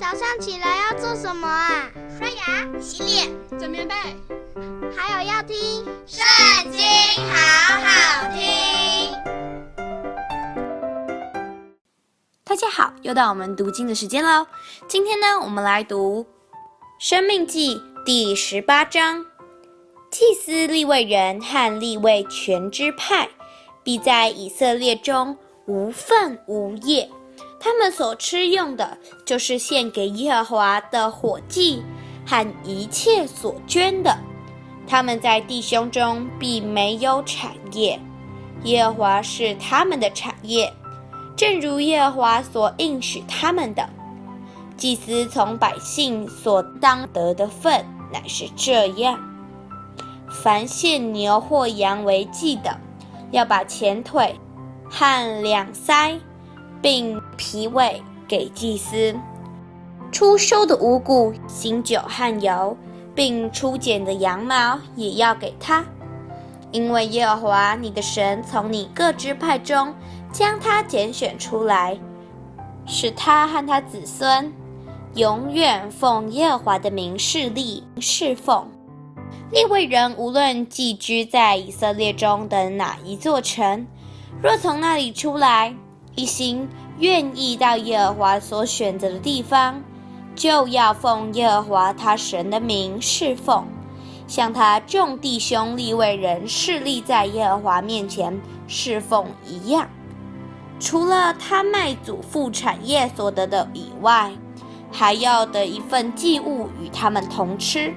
早上起来要做什么啊？刷牙、洗脸、整棉被，还有要听《圣经》，好好听。大家好，又到我们读经的时间喽。今天呢，我们来读《生命记》第十八章。祭司立位人和立位全支派，必在以色列中无分无业。他们所吃用的，就是献给耶和华的火祭和一切所捐的。他们在弟兄中必没有产业，耶和华是他们的产业，正如耶和华所应许他们的。祭司从百姓所当得的份，乃是这样。凡献牛或羊为祭的，要把前腿和两腮，并脾胃给祭司；初收的五谷、新酒和油，并初剪的羊毛，也要给他。因为耶和华你的神从你各支派中将他拣选出来，使他和他子孙永远奉耶和华的名侍立侍奉。利未人无论寄居在以色列中的哪一座城，若从那里出来，一心愿意到耶和华所选择的地方，就要奉耶和华他神的名侍奉，像他众弟兄利未人侍立在耶和华面前侍奉一样。除了他卖祖父产业所得的以外，还要得一份祭物与他们同吃。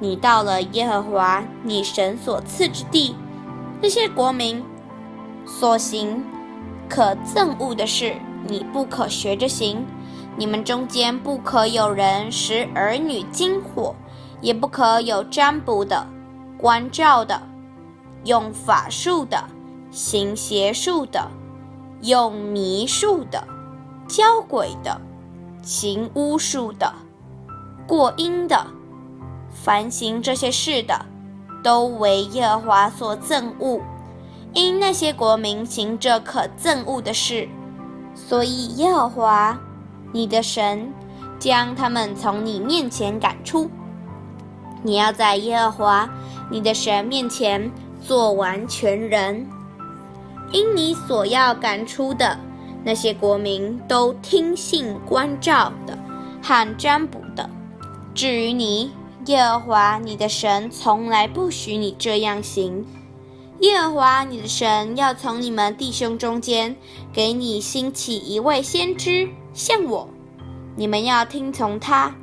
你到了耶和华你神所赐之地，那些国民所行可憎恶的事，你不可学着行。你们中间不可有人使儿女惊火，也不可有占卜的、观照的、用法术的、行邪术的、用迷术的、教鬼的、行巫术的、过阴的。凡行这些事的，都为耶和华所憎恶。因那些国民行这可憎恶的事，所以耶和华你的神将他们从你面前赶出。你要在耶和华你的神面前做完全人。因你所要赶出的那些国民，都听信观照的和占卜的。至于你，耶和华你的神从来不许你这样行。耶和华你的神要从你们弟兄中间给你兴起一位先知，像我。你们要听从他，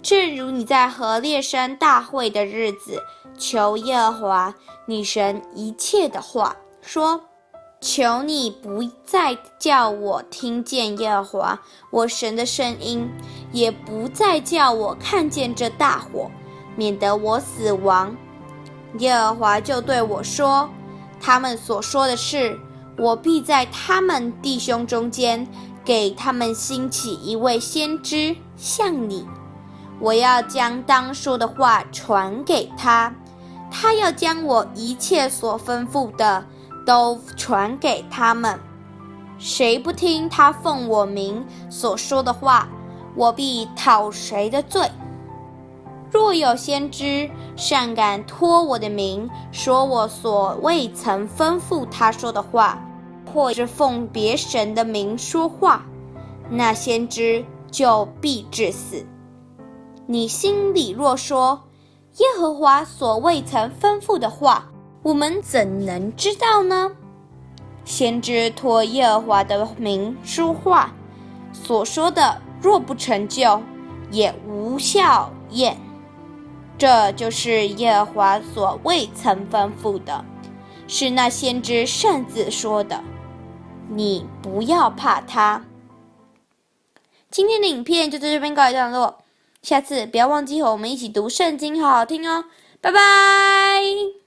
正如你在何烈山大会的日子求耶和华你神一切的话，说：求你不再叫我听见耶和华我神的声音，也不再叫我看见这大火。免得我死亡，耶和华就对我说：“他们所说的事，我必在他们弟兄中间给他们兴起一位先知，像你。我要将当说的话传给他，他要将我一切所吩咐的都传给他们。谁不听他奉我名所说的话，我必讨谁的罪。”若有先知擅敢托我的名说我所未曾吩咐他说的话，或是奉别神的名说话，那先知就必致死。你心里若说耶和华所未曾吩咐的话，我们怎能知道呢？先知托耶和华的名说话，所说的若不成就，也无效验。这就是耶和华所未曾吩咐的，是那先知擅自说的。你不要怕他。今天的影片就在这边告一段落，下次不要忘记和我们一起读圣经，好好听哦。拜拜。